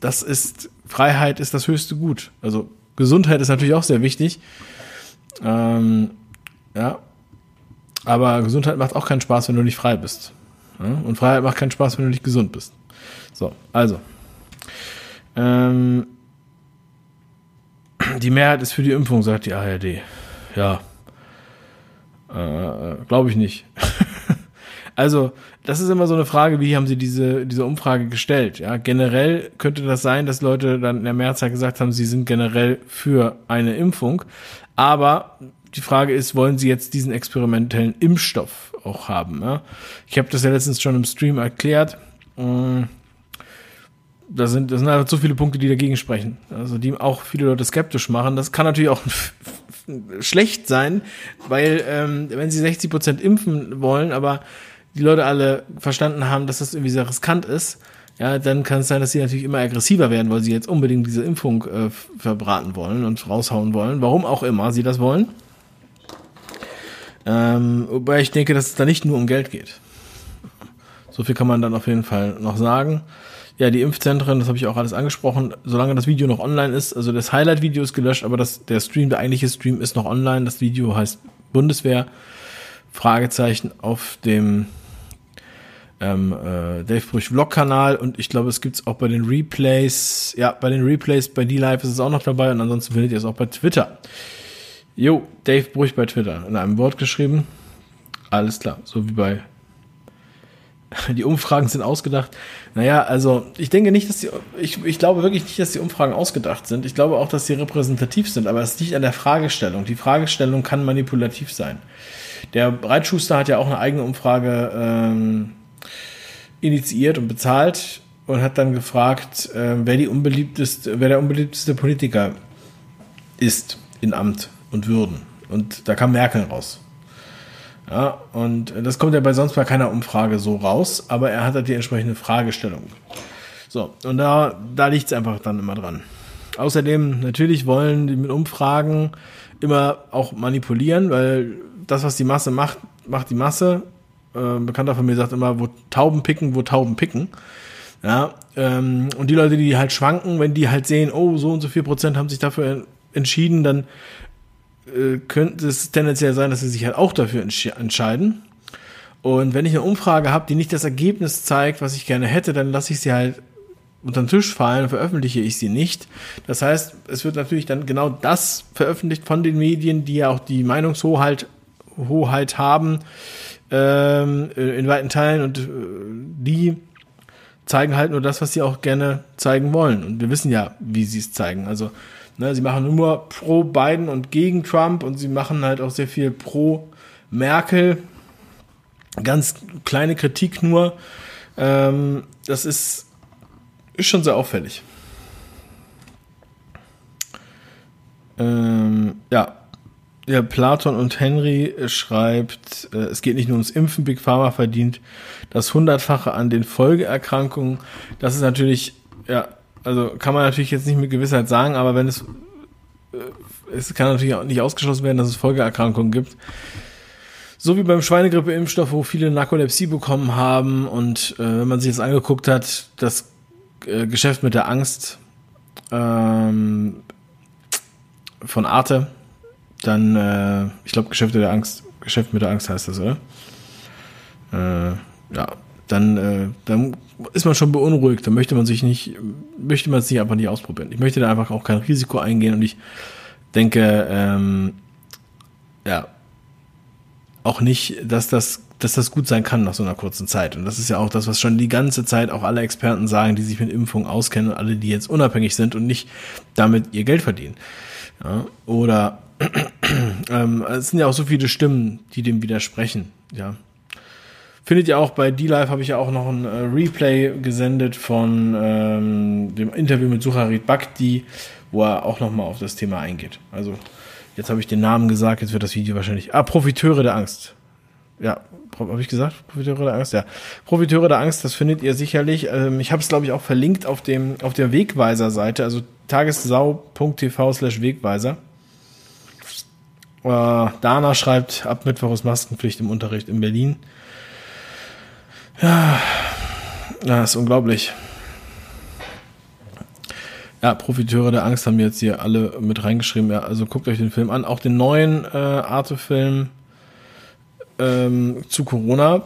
das ist Freiheit ist das höchste Gut. Also Gesundheit ist natürlich auch sehr wichtig. Ähm, ja, aber Gesundheit macht auch keinen Spaß, wenn du nicht frei bist. Ja? Und Freiheit macht keinen Spaß, wenn du nicht gesund bist. So, also. Ähm, die Mehrheit ist für die Impfung, sagt die ARD. Ja. Äh, Glaube ich nicht. also, das ist immer so eine Frage, wie haben sie diese, diese Umfrage gestellt? Ja, generell könnte das sein, dass Leute dann in der Mehrzahl gesagt haben, sie sind generell für eine Impfung. Aber die Frage ist, wollen sie jetzt diesen experimentellen Impfstoff auch haben? Ja? Ich habe das ja letztens schon im Stream erklärt. Äh, da sind, das sind einfach zu viele Punkte, die dagegen sprechen. Also die auch viele Leute skeptisch machen. Das kann natürlich auch schlecht sein, weil ähm, wenn sie 60 Prozent impfen wollen, aber die Leute alle verstanden haben, dass das irgendwie sehr riskant ist, ja, dann kann es sein, dass sie natürlich immer aggressiver werden, weil sie jetzt unbedingt diese Impfung äh, verbraten wollen und raushauen wollen. Warum auch immer sie das wollen. Ähm, wobei ich denke, dass es da nicht nur um Geld geht. So viel kann man dann auf jeden Fall noch sagen. Ja, die Impfzentren, das habe ich auch alles angesprochen. Solange das Video noch online ist, also das Highlight-Video ist gelöscht, aber das, der Stream, der eigentliche Stream ist noch online. Das Video heißt Bundeswehr. Fragezeichen auf dem ähm, äh, Dave Brüch Vlog-Kanal und ich glaube, es gibt es auch bei den Replays. Ja, bei den Replays bei D-Live ist es auch noch dabei und ansonsten findet ihr es auch bei Twitter. Jo, Dave Brüch bei Twitter. In einem Wort geschrieben. Alles klar, so wie bei die Umfragen sind ausgedacht. Naja, also ich denke nicht, dass die, ich, ich glaube wirklich nicht, dass die Umfragen ausgedacht sind. Ich glaube auch, dass sie repräsentativ sind, aber es liegt an der Fragestellung. Die Fragestellung kann manipulativ sein. Der Breitschuster hat ja auch eine eigene Umfrage ähm, initiiert und bezahlt und hat dann gefragt, äh, wer die unbeliebteste, wer der unbeliebteste Politiker ist in Amt und Würden. Und da kam Merkel raus. Ja, und das kommt ja bei sonst bei keiner Umfrage so raus, aber er hat halt die entsprechende Fragestellung. So, und da, da liegt es einfach dann immer dran. Außerdem, natürlich wollen die mit Umfragen immer auch manipulieren, weil das, was die Masse macht, macht die Masse. Äh, ein Bekannter von mir sagt immer, wo Tauben picken, wo Tauben picken. Ja, ähm, und die Leute, die halt schwanken, wenn die halt sehen, oh, so und so viel Prozent haben sich dafür entschieden, dann äh, könnte es tendenziell sein, dass sie sich halt auch dafür entscheiden. Und wenn ich eine Umfrage habe, die nicht das Ergebnis zeigt, was ich gerne hätte, dann lasse ich sie halt unter den Tisch fallen, veröffentliche ich sie nicht. Das heißt, es wird natürlich dann genau das veröffentlicht von den Medien, die ja auch die Meinungshoheit Hoheit haben ähm, in weiten Teilen und äh, die zeigen halt nur das, was sie auch gerne zeigen wollen. Und wir wissen ja, wie sie es zeigen. Also Ne, sie machen nur pro Biden und gegen Trump und sie machen halt auch sehr viel pro Merkel. Ganz kleine Kritik nur. Ähm, das ist, ist schon sehr auffällig. Ähm, ja. Ja, Platon und Henry schreibt, äh, es geht nicht nur ums Impfen, Big Pharma verdient das Hundertfache an den Folgeerkrankungen. Das ist natürlich, ja, also kann man natürlich jetzt nicht mit Gewissheit sagen, aber wenn es, äh, es kann natürlich auch nicht ausgeschlossen werden, dass es Folgeerkrankungen gibt. So wie beim Schweinegrippe-Impfstoff, wo viele Narkolepsie bekommen haben und äh, wenn man sich jetzt angeguckt hat, das äh, Geschäft mit der Angst ähm, von Arte, dann, äh, ich glaube, Geschäft mit der Angst, Geschäft mit der Angst heißt das, oder? Äh, ja, dann, äh, dann ist man schon beunruhigt. Dann möchte man sich nicht, möchte man es nicht einfach nicht ausprobieren. Ich möchte da einfach auch kein Risiko eingehen und ich denke, ähm, ja, auch nicht, dass das, dass das gut sein kann nach so einer kurzen Zeit. Und das ist ja auch das, was schon die ganze Zeit auch alle Experten sagen, die sich mit Impfung auskennen und alle, die jetzt unabhängig sind und nicht damit ihr Geld verdienen. Ja, oder ähm, es sind ja auch so viele Stimmen, die dem widersprechen. Ja, Findet ihr auch bei D-Live, habe ich ja auch noch ein äh, Replay gesendet von ähm, dem Interview mit Sucharit Bhakti, wo er auch nochmal auf das Thema eingeht. Also, jetzt habe ich den Namen gesagt, jetzt wird das Video wahrscheinlich. Ah, Profiteure der Angst. Ja, habe ich gesagt? Profiteure der Angst, ja. Profiteure der Angst, das findet ihr sicherlich. Ähm, ich habe es, glaube ich, auch verlinkt auf, dem, auf der Wegweiser-Seite, also tagessau.tv slash Wegweiser. Äh, Dana schreibt, ab Mittwoch ist Maskenpflicht im Unterricht in Berlin. Ja, ja, ist unglaublich. Ja, Profiteure der Angst haben jetzt hier alle mit reingeschrieben. Ja, also guckt euch den Film an. Auch den neuen äh, Arte-Film ähm, zu Corona.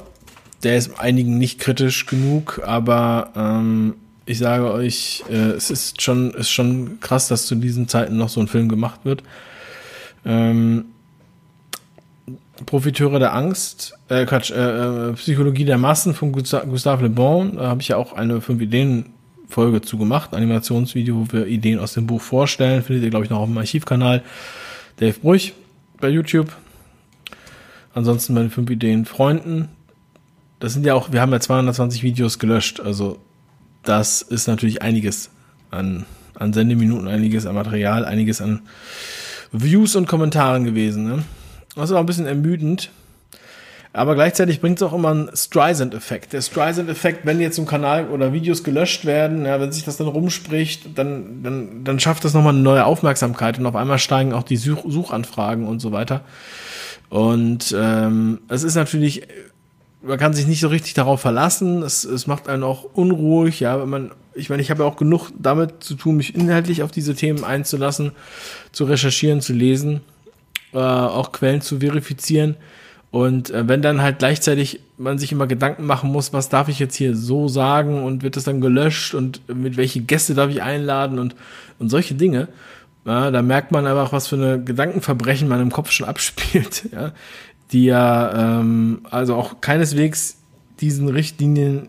Der ist einigen nicht kritisch genug, aber ähm, ich sage euch, äh, es ist schon, ist schon krass, dass zu diesen Zeiten noch so ein Film gemacht wird. Ähm, Profiteure der Angst, äh, Quatsch, äh, äh, Psychologie der Massen von Gustave Le Bon. Da habe ich ja auch eine fünf Ideen Folge zu gemacht, Animationsvideo, wo wir Ideen aus dem Buch vorstellen. Findet ihr, glaube ich, noch auf dem Archivkanal Dave Brüch bei YouTube. Ansonsten meine fünf Ideen Freunden. Das sind ja auch, wir haben ja 220 Videos gelöscht, also das ist natürlich einiges an, an Sendeminuten, einiges an Material, einiges an Views und Kommentaren gewesen. Ne? Das ist auch ein bisschen ermüdend. Aber gleichzeitig bringt es auch immer einen Streisand-Effekt. Der Streisand-Effekt, wenn jetzt im Kanal oder Videos gelöscht werden, ja, wenn sich das dann rumspricht, dann, dann, dann schafft das nochmal eine neue Aufmerksamkeit und auf einmal steigen auch die Such Suchanfragen und so weiter. Und ähm, es ist natürlich, man kann sich nicht so richtig darauf verlassen. Es, es macht einen auch unruhig, ja, wenn man, ich meine, ich habe ja auch genug damit zu tun, mich inhaltlich auf diese Themen einzulassen, zu recherchieren, zu lesen, äh, auch Quellen zu verifizieren. Und äh, wenn dann halt gleichzeitig man sich immer Gedanken machen muss, was darf ich jetzt hier so sagen und wird das dann gelöscht und mit welche Gäste darf ich einladen und, und solche Dinge, ja, da merkt man einfach, was für eine Gedankenverbrechen man im Kopf schon abspielt, ja, die ja ähm, also auch keineswegs diesen Richtlinien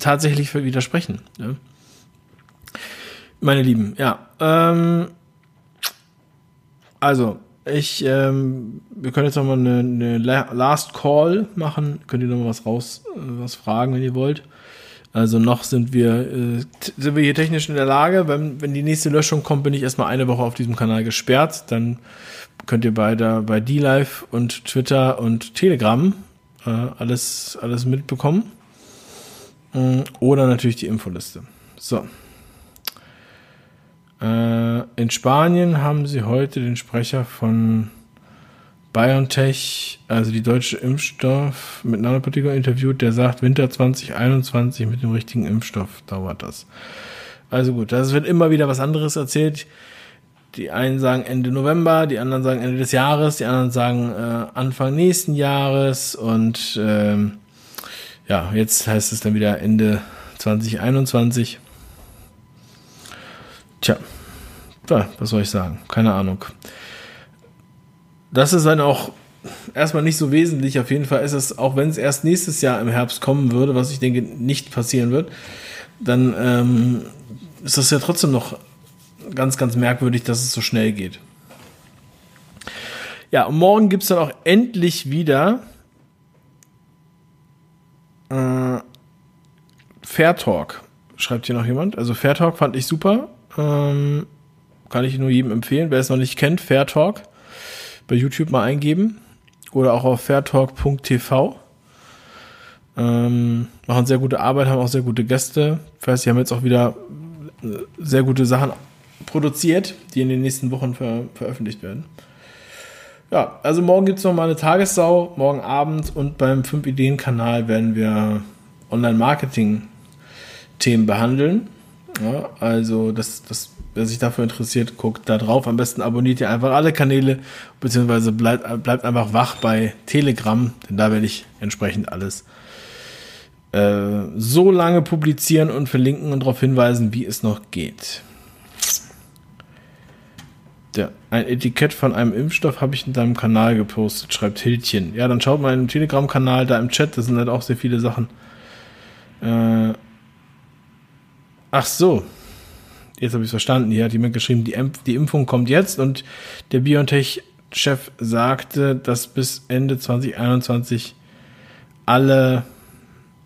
tatsächlich widersprechen. Ja. Meine Lieben, ja. Ähm, also, ich, ähm, wir können jetzt noch mal eine, eine Last Call machen. Könnt ihr noch mal was raus, äh, was fragen, wenn ihr wollt. Also noch sind wir, äh, sind wir hier technisch in der Lage. Wenn, wenn die nächste Löschung kommt, bin ich erstmal eine Woche auf diesem Kanal gesperrt. Dann könnt ihr bei bei D-Live und Twitter und Telegram äh, alles, alles mitbekommen. Mm, oder natürlich die Infoliste. So. Äh, in Spanien haben sie heute den Sprecher von BioNTech, also die deutsche Impfstoff mit Nanopartikeln interviewt, der sagt, Winter 2021 mit dem richtigen Impfstoff dauert das. Also gut, das wird immer wieder was anderes erzählt. Die einen sagen Ende November, die anderen sagen Ende des Jahres, die anderen sagen äh, Anfang nächsten Jahres und ähm, ja, jetzt heißt es dann wieder Ende 2021. Tja, was soll ich sagen? Keine Ahnung. Das ist dann auch erstmal nicht so wesentlich. Auf jeden Fall ist es, auch wenn es erst nächstes Jahr im Herbst kommen würde, was ich denke nicht passieren wird, dann ähm, ist das ja trotzdem noch ganz, ganz merkwürdig, dass es so schnell geht. Ja, und morgen gibt es dann auch endlich wieder äh, Fair Talk. Schreibt hier noch jemand. Also Fair Talk fand ich super. Ähm, kann ich nur jedem empfehlen. Wer es noch nicht kennt, Fair Talk bei YouTube mal eingeben oder auch auf fairtalk.tv. Ähm, machen sehr gute Arbeit, haben auch sehr gute Gäste. Ich weiß, sie haben jetzt auch wieder äh, sehr gute Sachen produziert, die in den nächsten Wochen ver veröffentlicht werden. Ja, also morgen gibt es noch mal eine Tagessau, morgen Abend und beim 5-Ideen-Kanal werden wir Online-Marketing-Themen behandeln. Ja, also das, das Wer sich dafür interessiert, guckt da drauf. Am besten abonniert ihr einfach alle Kanäle, beziehungsweise bleibt, bleibt einfach wach bei Telegram, denn da werde ich entsprechend alles äh, so lange publizieren und verlinken und darauf hinweisen, wie es noch geht. Ja, ein Etikett von einem Impfstoff habe ich in deinem Kanal gepostet, schreibt Hildchen. Ja, dann schaut mal in den Telegram-Kanal, da im Chat, da sind halt auch sehr viele Sachen. Äh, ach so, jetzt habe ich es verstanden, hier hat jemand geschrieben, die, die Impfung kommt jetzt und der BioNTech-Chef sagte, dass bis Ende 2021 alle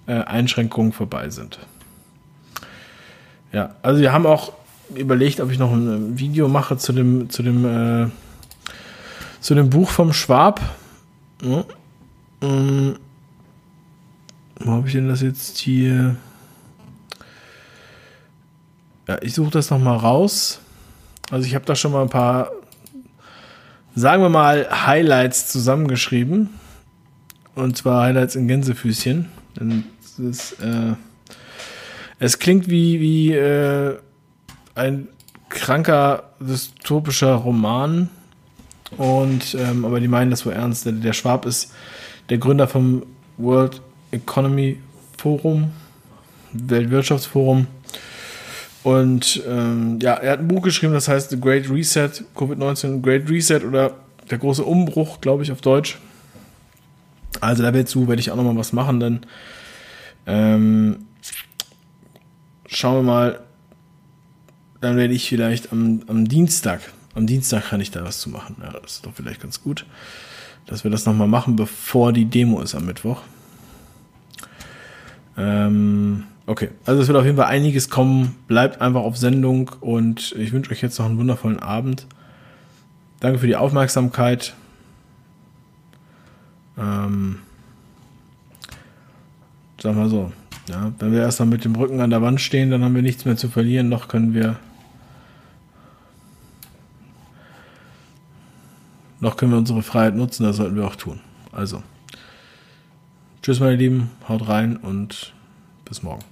äh, Einschränkungen vorbei sind. Ja, also wir haben auch überlegt, ob ich noch ein Video mache zu dem, zu dem, äh, zu dem Buch vom Schwab. Ja. Ähm, wo habe ich denn das jetzt hier? Ja, ich suche das nochmal raus. Also ich habe da schon mal ein paar, sagen wir mal, Highlights zusammengeschrieben. Und zwar Highlights in Gänsefüßchen. Denn ist, äh, es klingt wie, wie äh, ein kranker dystopischer Roman. Und ähm, aber die meinen das wohl ernst. Der, der Schwab ist der Gründer vom World Economy Forum, Weltwirtschaftsforum und ähm, ja, er hat ein Buch geschrieben, das heißt The Great Reset, Covid-19 Great Reset oder der große Umbruch, glaube ich, auf Deutsch. Also dazu werde ich auch nochmal was machen, dann ähm, schauen wir mal, dann werde ich vielleicht am, am Dienstag, am Dienstag kann ich da was zu machen. Ja, das ist doch vielleicht ganz gut, dass wir das nochmal machen, bevor die Demo ist am Mittwoch. Ähm, Okay, also es wird auf jeden Fall einiges kommen. Bleibt einfach auf Sendung und ich wünsche euch jetzt noch einen wundervollen Abend. Danke für die Aufmerksamkeit. Ähm, sag mal so, ja, wenn wir erstmal mit dem Rücken an der Wand stehen, dann haben wir nichts mehr zu verlieren, noch können wir noch können wir unsere Freiheit nutzen, das sollten wir auch tun. Also, tschüss meine Lieben, haut rein und bis morgen.